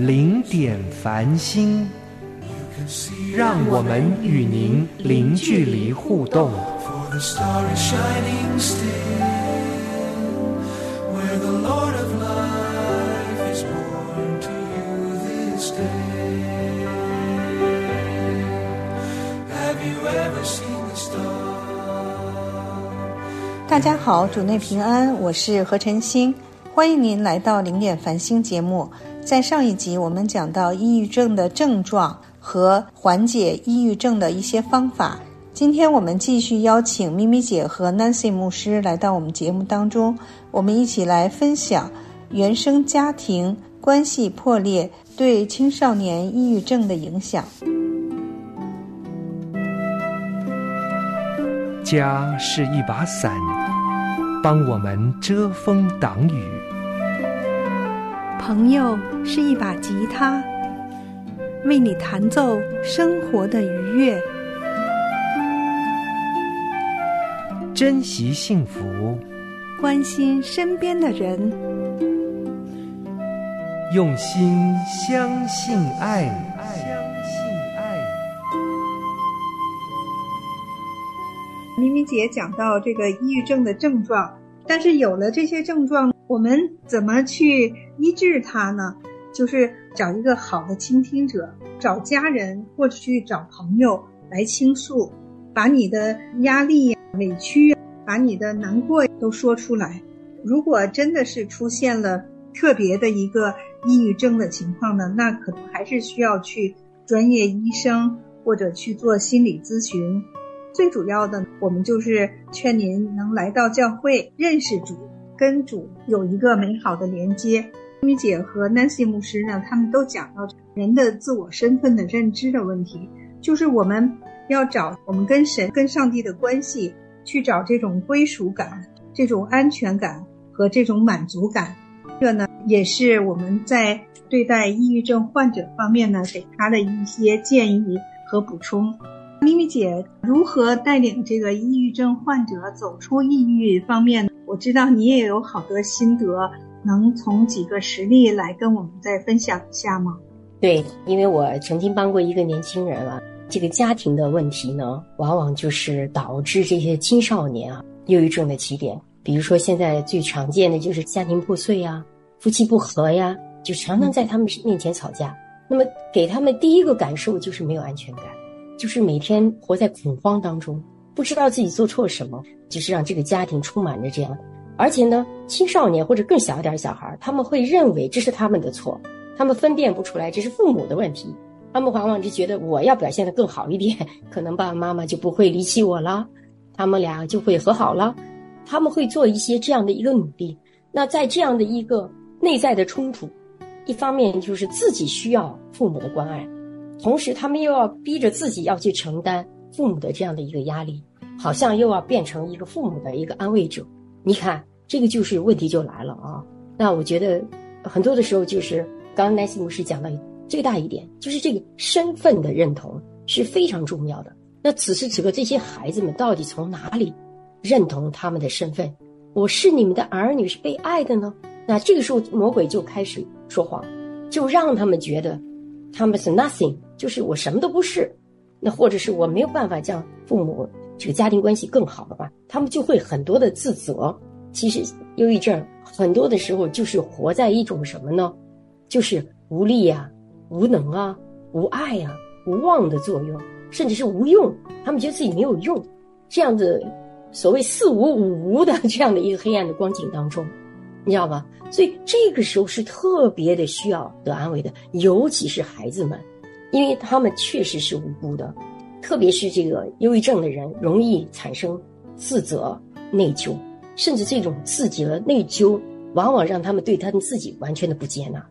零点繁星，让我们与您零距离互动。大家好，主内平安，我是何晨星，欢迎您来到零点繁星节目。在上一集，我们讲到抑郁症的症状和缓解抑郁症的一些方法。今天我们继续邀请咪咪姐和 Nancy 牧师来到我们节目当中，我们一起来分享原生家庭关系破裂对青少年抑郁症的影响。家是一把伞，帮我们遮风挡雨；朋友是一把吉他，为你弹奏生活的愉悦。珍惜幸福，关心身边的人，用心相信爱。相信爱。明明姐讲到这个抑郁症的症状，但是有了这些症状，我们怎么去医治它呢？就是找一个好的倾听者，找家人或者去找朋友来倾诉，把你的压力、委屈、把你的难过都说出来。如果真的是出现了特别的一个抑郁症的情况呢，那可能还是需要去专业医生或者去做心理咨询。最主要的，我们就是劝您能来到教会认识主，跟主有一个美好的连接。咪咪姐和 Nancy 牧师呢，他们都讲到人的自我身份的认知的问题，就是我们要找我们跟神、跟上帝的关系，去找这种归属感、这种安全感和这种满足感。这呢，也是我们在对待抑郁症患者方面呢，给他的一些建议和补充。咪咪姐如何带领这个抑郁症患者走出抑郁方面？我知道你也有好多心得，能从几个实例来跟我们再分享一下吗？对，因为我曾经帮过一个年轻人啊，这个家庭的问题呢，往往就是导致这些青少年啊抑郁症的起点。比如说现在最常见的就是家庭破碎呀、夫妻不和呀，就常常在他们面前吵架。那么给他们第一个感受就是没有安全感。就是每天活在恐慌当中，不知道自己做错什么，就是让这个家庭充满着这样。而且呢，青少年或者更小一点小孩，他们会认为这是他们的错，他们分辨不出来这是父母的问题，他们往往就觉得我要表现得更好一点，可能爸爸妈妈就不会离弃我了，他们俩就会和好了，他们会做一些这样的一个努力。那在这样的一个内在的冲突，一方面就是自己需要父母的关爱。同时，他们又要逼着自己要去承担父母的这样的一个压力，好像又要变成一个父母的一个安慰者。你看，这个就是问题就来了啊！那我觉得很多的时候，就是刚刚南希牧师讲到最大一点，就是这个身份的认同是非常重要的。那此时此刻，这些孩子们到底从哪里认同他们的身份？我是你们的儿女，是被爱的呢？那这个时候，魔鬼就开始说谎，就让他们觉得。他们是 nothing，就是我什么都不是，那或者是我没有办法将父母这个家庭关系更好了吧，他们就会很多的自责。其实忧郁症很多的时候就是活在一种什么呢？就是无力呀、无能啊、无爱呀、无望的作用，甚至是无用。他们觉得自己没有用，这样子所谓四无五无的这样的一个黑暗的光景当中。你知道吗？所以这个时候是特别的需要得安慰的，尤其是孩子们，因为他们确实是无辜的，特别是这个忧郁症的人，容易产生自责、内疚，甚至这种自责、内疚，往往让他们对他们自己完全的不接纳。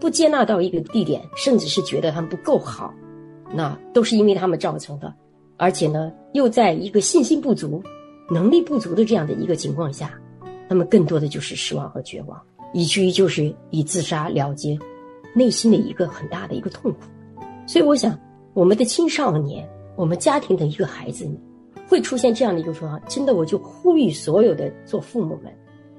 不接纳到一个地点，甚至是觉得他们不够好，那都是因为他们造成的。而且呢，又在一个信心不足、能力不足的这样的一个情况下，他们更多的就是失望和绝望，以至于就是以自杀了结内心的一个很大的一个痛苦。所以，我想我们的青少年，我们家庭的一个孩子，会出现这样的一个状况。真的，我就呼吁所有的做父母们，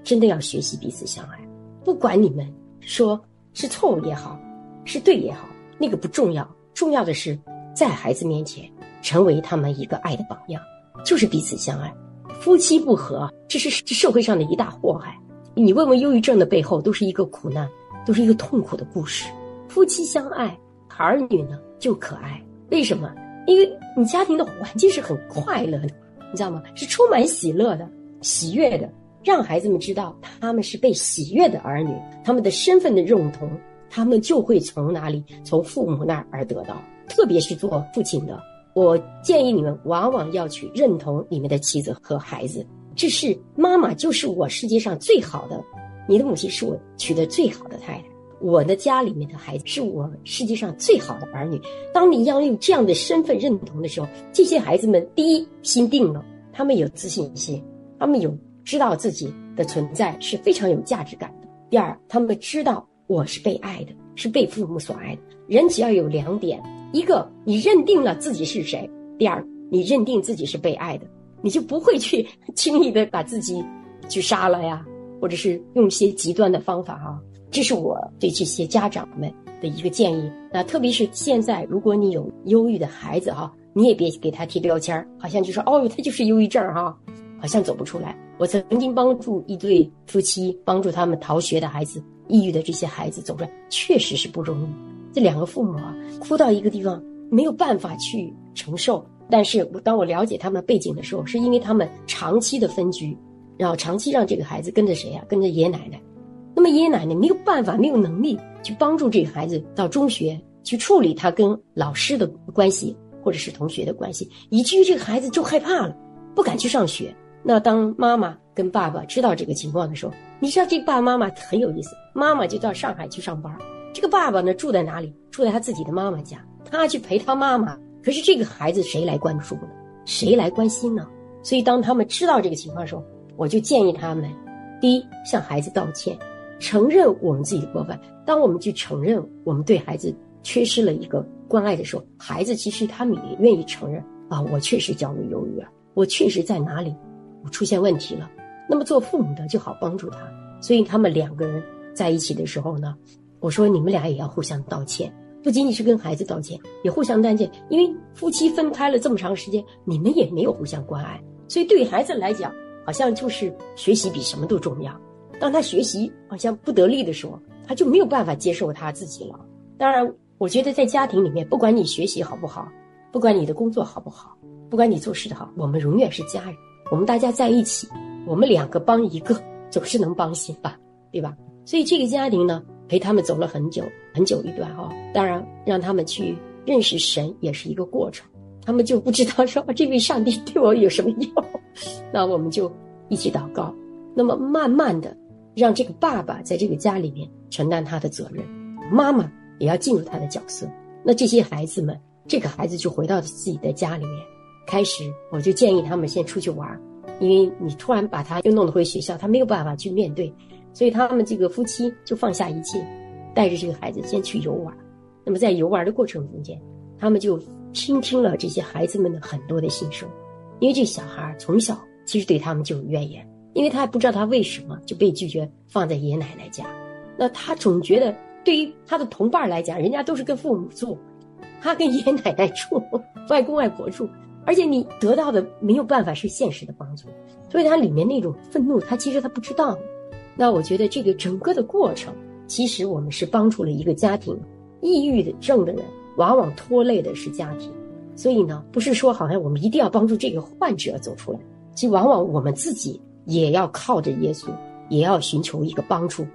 真的要学习彼此相爱，不管你们说。是错误也好，是对也好，那个不重要，重要的是在孩子面前成为他们一个爱的榜样，就是彼此相爱。夫妻不和，这是社会上的一大祸害。你问问忧郁症的背后，都是一个苦难，都是一个痛苦的故事。夫妻相爱，儿女呢就可爱。为什么？因为你家庭的环境是很快乐的，你知道吗？是充满喜乐的、喜悦的。让孩子们知道他们是被喜悦的儿女，他们的身份的认同，他们就会从哪里？从父母那儿而得到。特别是做父亲的，我建议你们往往要去认同你们的妻子和孩子。这是妈妈就是我世界上最好的，你的母亲是我娶的最好的太太，我的家里面的孩子是我世界上最好的儿女。当你要用这样的身份认同的时候，这些孩子们第一心定了，他们有自信心，他们有。知道自己的存在是非常有价值感的。第二，他们知道我是被爱的，是被父母所爱的。人只要有两点：一个，你认定了自己是谁；第二，你认定自己是被爱的，你就不会去轻易的把自己去杀了呀，或者是用一些极端的方法哈。这是我对这些家长们的一个建议。那特别是现在，如果你有忧郁的孩子哈，你也别给他贴标签儿好像就说哦，他就是忧郁症哈。好像走不出来。我曾经帮助一对夫妻，帮助他们逃学的孩子、抑郁的这些孩子走出来，确实是不容易。这两个父母啊，哭到一个地方，没有办法去承受。但是我当我了解他们背景的时候，是因为他们长期的分居，然后长期让这个孩子跟着谁呀？跟着爷爷奶奶。那么爷爷奶奶没有办法，没有能力去帮助这个孩子到中学去处理他跟老师的关系，或者是同学的关系，以至于这个孩子就害怕了，不敢去上学。那当妈妈跟爸爸知道这个情况的时候，你知道这个爸爸妈妈很有意思。妈妈就到上海去上班，这个爸爸呢住在哪里？住在他自己的妈妈家，他去陪他妈妈。可是这个孩子谁来关注呢？谁来关心呢？所以当他们知道这个情况的时候，我就建议他们：第一，向孩子道歉，承认我们自己的过犯。当我们去承认我们对孩子缺失了一个关爱的时候，孩子其实他们也愿意承认啊，我确实焦虑忧郁啊，我确实在哪里。我出现问题了，那么做父母的就好帮助他。所以他们两个人在一起的时候呢，我说你们俩也要互相道歉，不仅仅是跟孩子道歉，也互相道歉。因为夫妻分开了这么长时间，你们也没有互相关爱，所以对于孩子来讲，好像就是学习比什么都重要。当他学习好像不得力的时候，他就没有办法接受他自己了。当然，我觉得在家庭里面，不管你学习好不好，不管你的工作好不好，不管你做事的好，我们永远是家人。我们大家在一起，我们两个帮一个，总是能帮心吧，对吧？所以这个家庭呢，陪他们走了很久很久一段哈。当然，让他们去认识神也是一个过程，他们就不知道说这位上帝对我有什么用。那我们就一起祷告，那么慢慢的让这个爸爸在这个家里面承担他的责任，妈妈也要进入他的角色。那这些孩子们，这个孩子就回到自己的家里面。开始我就建议他们先出去玩，因为你突然把他又弄得回学校，他没有办法去面对，所以他们这个夫妻就放下一切，带着这个孩子先去游玩。那么在游玩的过程中间，他们就倾听了这些孩子们的很多的心声，因为这小孩从小其实对他们就有怨言，因为他还不知道他为什么就被拒绝放在爷爷奶奶家，那他总觉得对于他的同伴来讲，人家都是跟父母住，他跟爷爷奶奶住，外公外婆住。而且你得到的没有办法是现实的帮助，所以他里面那种愤怒，他其实他不知道。那我觉得这个整个的过程，其实我们是帮助了一个家庭。抑郁的症的人，往往拖累的是家庭。所以呢，不是说好像我们一定要帮助这个患者走出来，其实往往我们自己也要靠着耶稣，也要寻求一个帮助，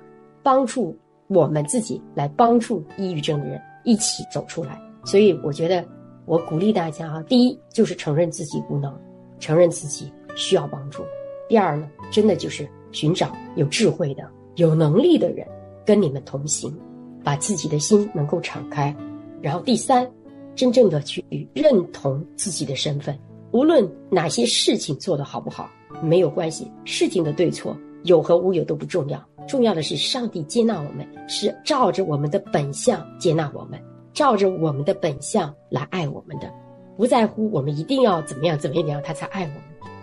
帮助我们自己来帮助抑郁症的人一起走出来。所以我觉得。我鼓励大家啊，第一就是承认自己无能，承认自己需要帮助；第二呢，真的就是寻找有智慧的、有能力的人跟你们同行，把自己的心能够敞开，然后第三，真正的去认同自己的身份，无论哪些事情做得好不好没有关系，事情的对错有和无有都不重要，重要的是上帝接纳我们，是照着我们的本相接纳我们，照着我们的本相来爱我们的，不在乎我们一定要怎么样怎么样他才爱我们。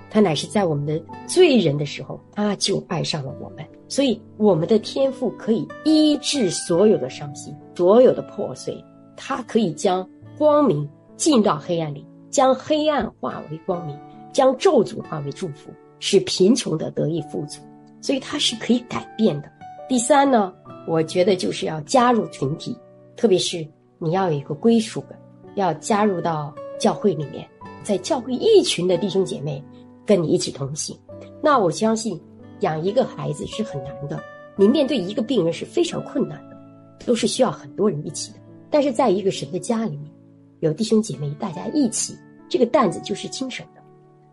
他乃是在我们的罪人的时候，他就爱上了我们。所以，我们的天赋可以医治所有的伤心，所有的破碎。他可以将光明进到黑暗里，将黑暗化为光明，将咒诅化为祝福，使贫穷的得以富足。所以，他是可以改变的。第三呢，我觉得就是要加入群体，特别是你要有一个归属感，要加入到教会里面，在教会一群的弟兄姐妹。跟你一起同行，那我相信养一个孩子是很难的。你面对一个病人是非常困难的，都是需要很多人一起的。但是在一个神的家里面，有弟兄姐妹大家一起，这个担子就是轻省的。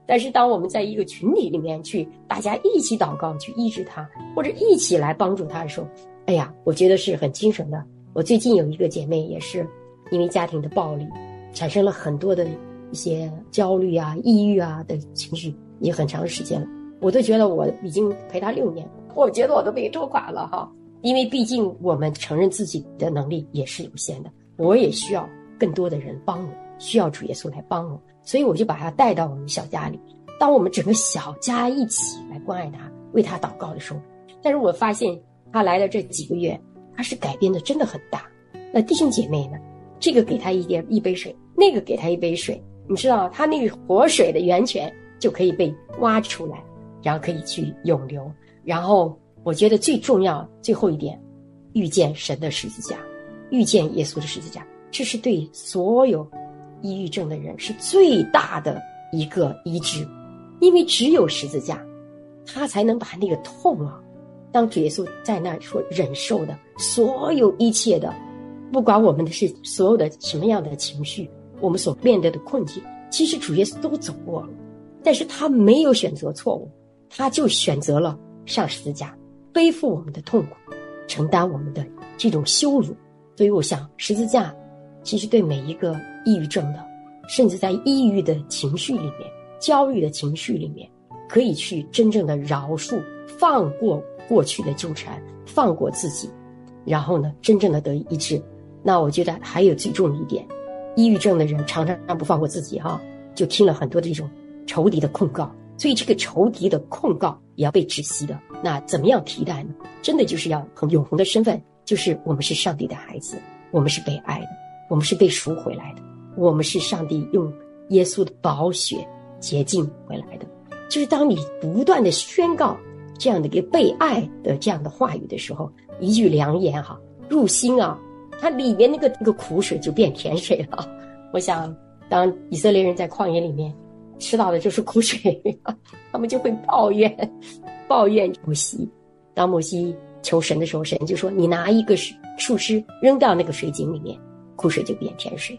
但是当我们在一个群体里面去，大家一起祷告去医治他，或者一起来帮助他的时候，哎呀，我觉得是很精神的。我最近有一个姐妹也是因为家庭的暴力，产生了很多的。一些焦虑啊、抑郁啊的情绪也很长时间了，我都觉得我已经陪他六年，我觉得我都被拖垮了哈。因为毕竟我们承认自己的能力也是有限的，我也需要更多的人帮我，需要主耶稣来帮我，所以我就把他带到我们小家里。当我们整个小家一起来关爱他、为他祷告的时候，但是我发现他来了这几个月，他是改变的真的很大。那弟兄姐妹呢？这个给他一点一杯水，那个给他一杯水。你知道，他那个活水的源泉就可以被挖出来，然后可以去涌流。然后，我觉得最重要最后一点，遇见神的十字架，遇见耶稣的十字架，这是对所有抑郁症的人是最大的一个医治，因为只有十字架，他才能把那个痛啊，当主耶稣在那说忍受的所有一切的，不管我们的是所有的什么样的情绪。我们所面对的困境，其实主耶稣都走过了，但是他没有选择错误，他就选择了上十字架，背负我们的痛苦，承担我们的这种羞辱。所以，我想十字架，其实对每一个抑郁症的，甚至在抑郁的情绪里面、焦虑的情绪里面，可以去真正的饶恕、放过过去的纠缠，放过自己，然后呢，真正的得以医治。那我觉得还有最重一点。抑郁症的人常常不放过自己，哈，就听了很多的这种仇敌的控告，所以这个仇敌的控告也要被窒息的。那怎么样替代呢？真的就是要很永恒的身份，就是我们是上帝的孩子，我们是被爱的，我们是被赎回来的，我们是上帝用耶稣的宝血洁净回来的。就是当你不断的宣告这样的一个被爱的这样的话语的时候，一句良言哈，入心啊。它里面那个那个苦水就变甜水了。我想，当以色列人在旷野里面吃到的就是苦水，他们就会抱怨，抱怨摩西。当摩西求神的时候，神就说：“你拿一个树树枝扔到那个水井里面，苦水就变甜水。”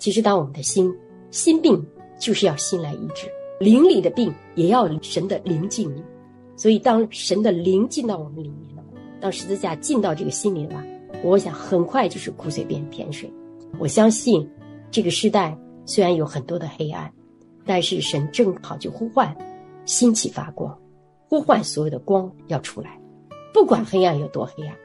其实，当我们的心心病就是要心来医治，灵里的病也要神的灵进入。所以，当神的灵进到我们里面了，当十字架进到这个心里了。我想很快就是苦水变甜水。我相信，这个时代虽然有很多的黑暗，但是神正好就呼唤，心起发光，呼唤所有的光要出来。不管黑暗有多黑暗，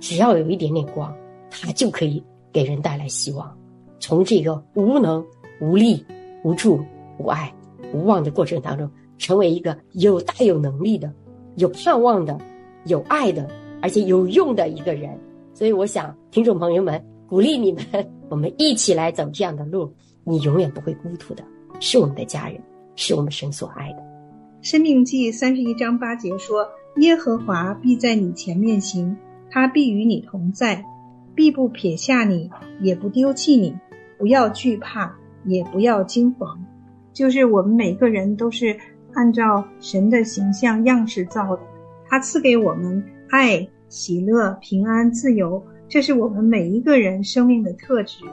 只要有一点点光，它就可以给人带来希望。从这个无能、无力、无助、无爱、无望的过程当中，成为一个有大有能力的、有盼望的、有爱的，而且有用的一个人。所以，我想，听众朋友们，鼓励你们，我们一起来走这样的路。你永远不会孤独的，是我们的家人，是我们神所爱的。生命记三十一章八节说：“耶和华必在你前面行，他必与你同在，必不撇下你，也不丢弃你。不要惧怕，也不要惊慌。”就是我们每个人都是按照神的形象样式造的，他赐给我们爱。喜乐、平安、自由，这是我们每一个人生命的特质。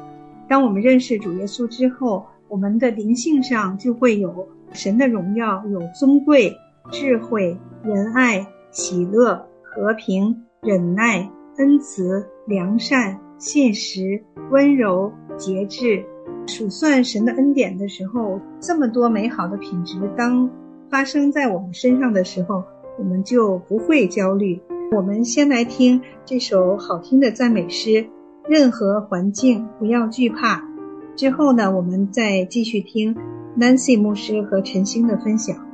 当我们认识主耶稣之后，我们的灵性上就会有神的荣耀，有尊贵、智慧、仁爱、喜乐、和平、忍耐、恩慈、良善、信实、温柔、节制。数算神的恩典的时候，这么多美好的品质，当发生在我们身上的时候，我们就不会焦虑。我们先来听这首好听的赞美诗：任何环境不要惧怕。之后呢，我们再继续听 Nancy 牧师和陈星的分享。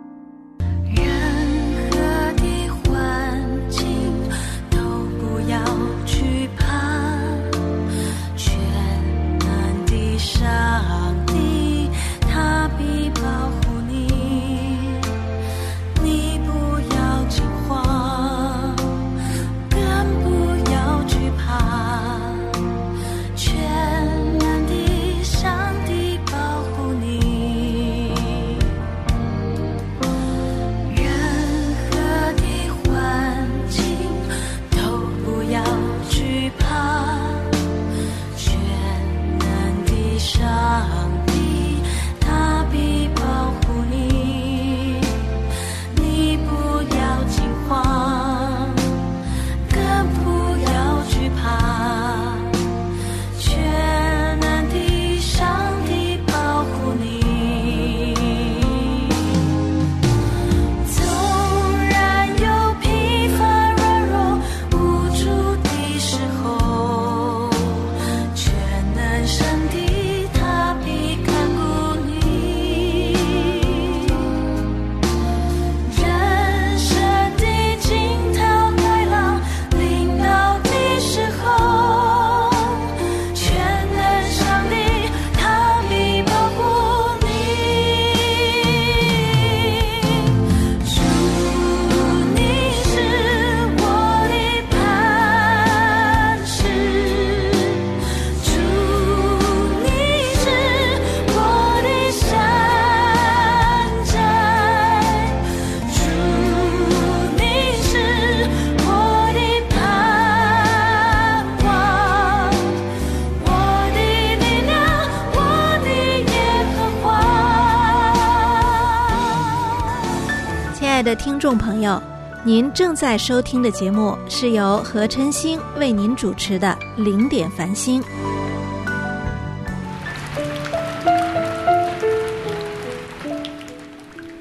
听众朋友，您正在收听的节目是由何晨星为您主持的《零点繁星》。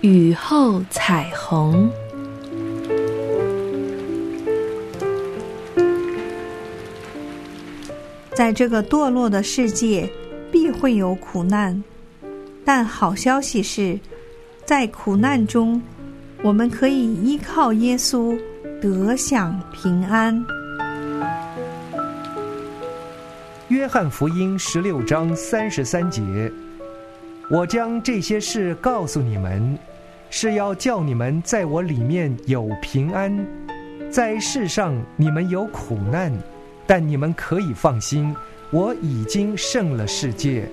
雨后彩虹，在这个堕落的世界，必会有苦难，但好消息是，在苦难中。我们可以依靠耶稣得享平安。约翰福音十六章三十三节：我将这些事告诉你们，是要叫你们在我里面有平安。在世上你们有苦难，但你们可以放心，我已经胜了世界。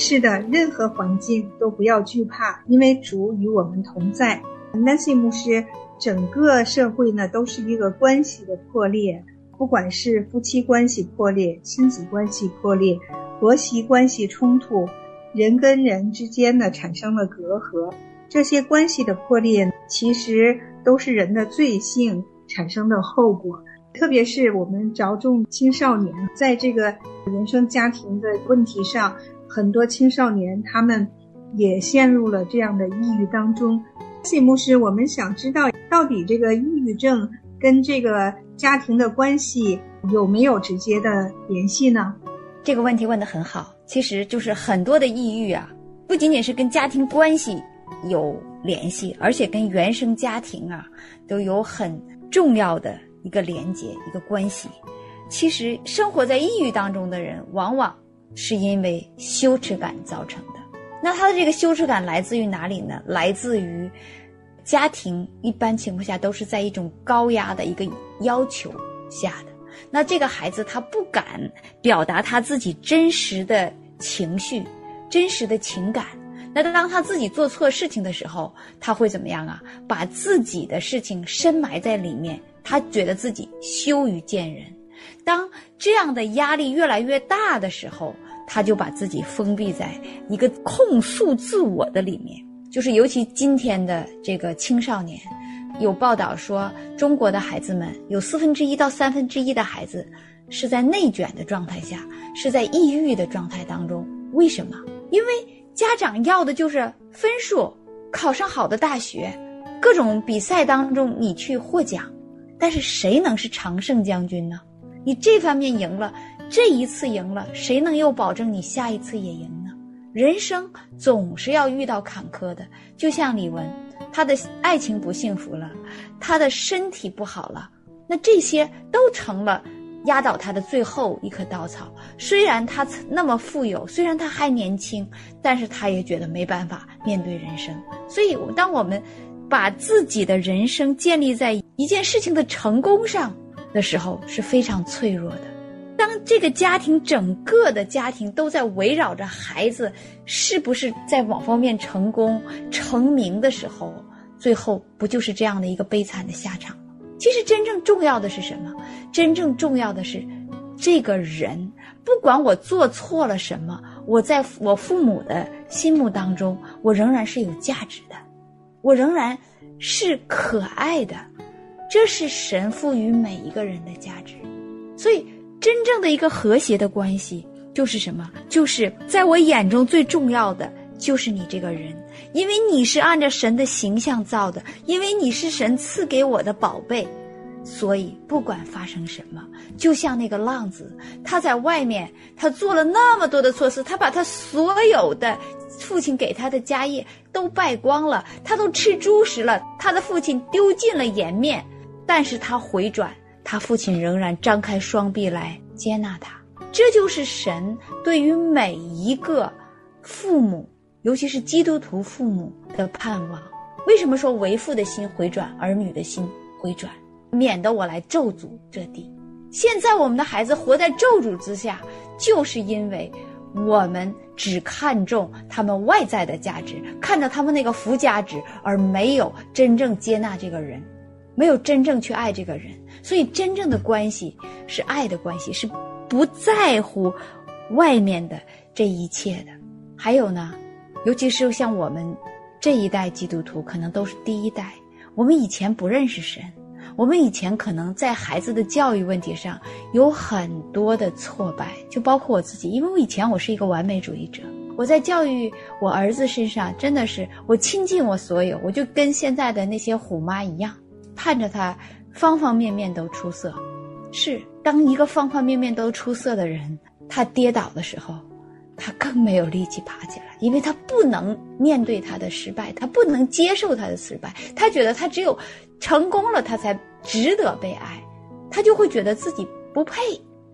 是的，任何环境都不要惧怕，因为主与我们同在。Nancy 牧师，整个社会呢都是一个关系的破裂，不管是夫妻关系破裂、亲子关系破裂、婆媳关系冲突，人跟人之间呢产生了隔阂，这些关系的破裂其实都是人的罪性产生的后果。特别是我们着重青少年在这个原生家庭的问题上。很多青少年他们也陷入了这样的抑郁当中。谢牧师，我们想知道到底这个抑郁症跟这个家庭的关系有没有直接的联系呢？这个问题问得很好。其实就是很多的抑郁啊，不仅仅是跟家庭关系有联系，而且跟原生家庭啊都有很重要的一个连接、一个关系。其实生活在抑郁当中的人，往往。是因为羞耻感造成的。那他的这个羞耻感来自于哪里呢？来自于家庭一般情况下都是在一种高压的一个要求下的。那这个孩子他不敢表达他自己真实的情绪、真实的情感。那当他自己做错事情的时候，他会怎么样啊？把自己的事情深埋在里面，他觉得自己羞于见人。当这样的压力越来越大的时候，他就把自己封闭在一个控诉自我的里面。就是尤其今天的这个青少年，有报道说，中国的孩子们有四分之一到三分之一的孩子是在内卷的状态下，是在抑郁的状态当中。为什么？因为家长要的就是分数，考上好的大学，各种比赛当中你去获奖。但是谁能是常胜将军呢？你这方面赢了，这一次赢了，谁能又保证你下一次也赢呢？人生总是要遇到坎坷的，就像李文。他的爱情不幸福了，他的身体不好了，那这些都成了压倒他的最后一棵稻草。虽然他那么富有，虽然他还年轻，但是他也觉得没办法面对人生。所以，当我们把自己的人生建立在一件事情的成功上的时候，是非常脆弱的。当这个家庭整个的家庭都在围绕着孩子是不是在某方面成功成名的时候，最后不就是这样的一个悲惨的下场吗？其实真正重要的是什么？真正重要的是，这个人不管我做错了什么，我在我父母的心目当中，我仍然是有价值的，我仍然是可爱的，这是神赋予每一个人的价值，所以。真正的一个和谐的关系就是什么？就是在我眼中最重要的就是你这个人，因为你是按照神的形象造的，因为你是神赐给我的宝贝，所以不管发生什么，就像那个浪子，他在外面，他做了那么多的错事，他把他所有的父亲给他的家业都败光了，他都吃猪食了，他的父亲丢尽了颜面，但是他回转。他父亲仍然张开双臂来接纳他，这就是神对于每一个父母，尤其是基督徒父母的盼望。为什么说为父的心回转，儿女的心回转，免得我来咒诅这地？现在我们的孩子活在咒诅之下，就是因为我们只看重他们外在的价值，看着他们那个附加值，而没有真正接纳这个人，没有真正去爱这个人。所以，真正的关系是爱的关系，是不在乎外面的这一切的。还有呢，尤其是像我们这一代基督徒，可能都是第一代。我们以前不认识神，我们以前可能在孩子的教育问题上有很多的挫败，就包括我自己，因为我以前我是一个完美主义者。我在教育我儿子身上，真的是我倾尽我所有，我就跟现在的那些虎妈一样，盼着他。方方面面都出色，是。当一个方方面面都出色的人，他跌倒的时候，他更没有力气爬起来，因为他不能面对他的失败，他不能接受他的失败，他觉得他只有成功了，他才值得被爱，他就会觉得自己不配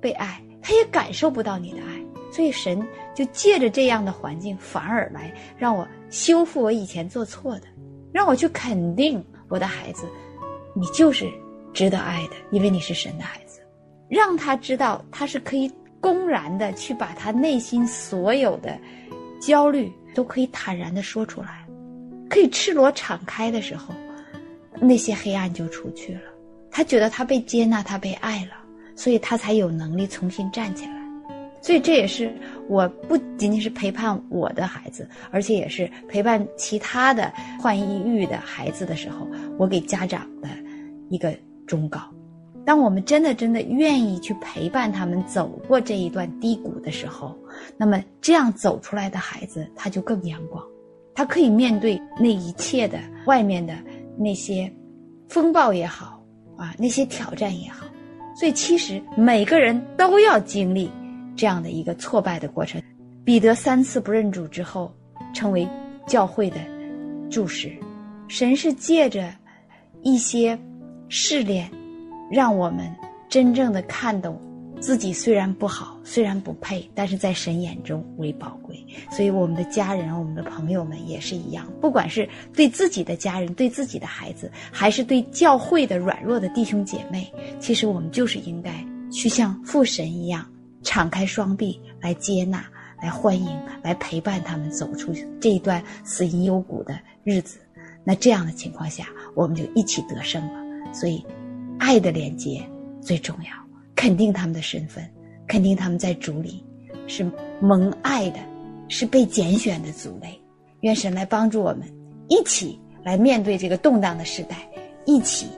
被爱，他也感受不到你的爱，所以神就借着这样的环境，反而来让我修复我以前做错的，让我去肯定我的孩子，你就是。值得爱的，因为你是神的孩子，让他知道他是可以公然的去把他内心所有的焦虑都可以坦然的说出来，可以赤裸敞开的时候，那些黑暗就出去了。他觉得他被接纳，他被爱了，所以他才有能力重新站起来。所以这也是我不仅仅是陪伴我的孩子，而且也是陪伴其他的患抑郁的孩子的时候，我给家长的一个。忠告：当我们真的真的愿意去陪伴他们走过这一段低谷的时候，那么这样走出来的孩子他就更阳光，他可以面对那一切的外面的那些风暴也好啊，那些挑战也好。所以其实每个人都要经历这样的一个挫败的过程。彼得三次不认主之后，成为教会的柱石。神是借着一些。试炼，让我们真正的看懂自己虽然不好，虽然不配，但是在神眼中为宝贵。所以，我们的家人、我们的朋友们也是一样，不管是对自己的家人、对自己的孩子，还是对教会的软弱的弟兄姐妹，其实我们就是应该去像父神一样，敞开双臂来接纳、来欢迎、来陪伴他们走出这一段死因幽谷的日子。那这样的情况下，我们就一起得胜了。所以，爱的连接最重要，肯定他们的身份，肯定他们在主里是蒙爱的，是被拣选的族类。愿神来帮助我们，一起来面对这个动荡的时代，一起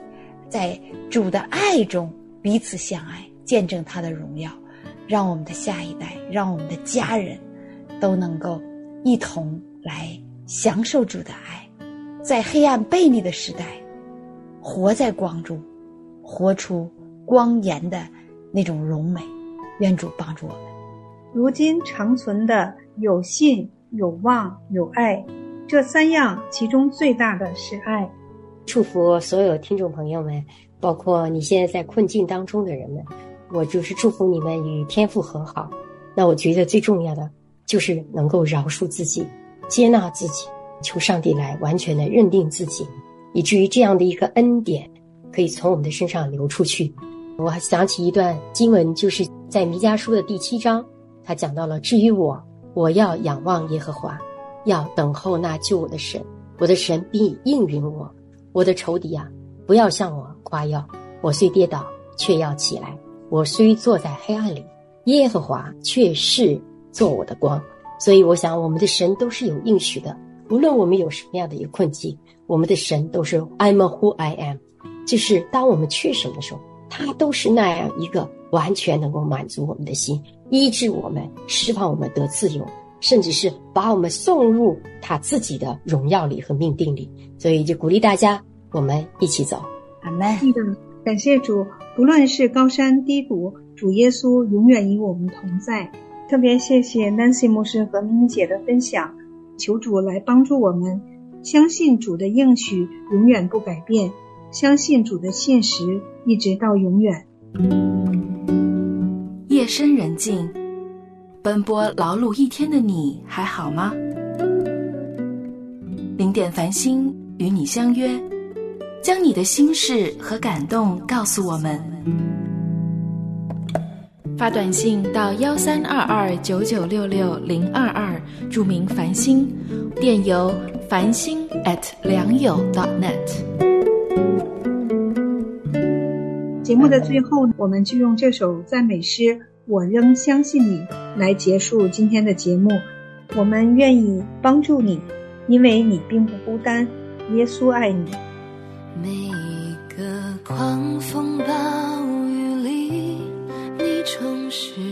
在主的爱中彼此相爱，见证他的荣耀，让我们的下一代，让我们的家人都能够一同来享受主的爱，在黑暗背逆的时代，活在光中，活出光颜的那种荣美。愿主帮助我们。如今长存的有信、有望、有爱，这三样，其中最大的是爱。祝福所有听众朋友们，包括你现在在困境当中的人们，我就是祝福你们与天父和好。那我觉得最重要的就是能够饶恕自己，接纳自己，求上帝来完全的认定自己，以至于这样的一个恩典可以从我们的身上流出去。我还想起一段经文，就是在弥迦书的第七章。他讲到了，至于我，我要仰望耶和华，要等候那救我的神，我的神必应允我。我的仇敌啊，不要向我夸耀。我虽跌倒，却要起来；我虽坐在黑暗里，耶和华却是做我的光。所以，我想我们的神都是有应许的。无论我们有什么样的一个困境，我们的神都是 I'm who I am，就是当我们缺什么的时候，他都是那样一个完全能够满足我们的心。医治我们，释放我们得自由，甚至是把我们送入他自己的荣耀里和命定里。所以就鼓励大家，我们一起走。阿门。是的，感谢主，不论是高山低谷，主耶稣永远与我们同在。特别谢谢 Nancy 牧师和明姐的分享，求主来帮助我们，相信主的应许永远不改变，相信主的信实一直到永远。夜深人静，奔波劳碌一天的你还好吗？零点繁星与你相约，将你的心事和感动告诉我们。发短信到幺三二二九九六六零二二，注明“繁星”，电邮繁星 at 良友 .dot.net。节目的最后，我们就用这首赞美诗《我仍相信你》来结束今天的节目。我们愿意帮助你，因为你并不孤单，耶稣爱你。每一个狂风暴雨，充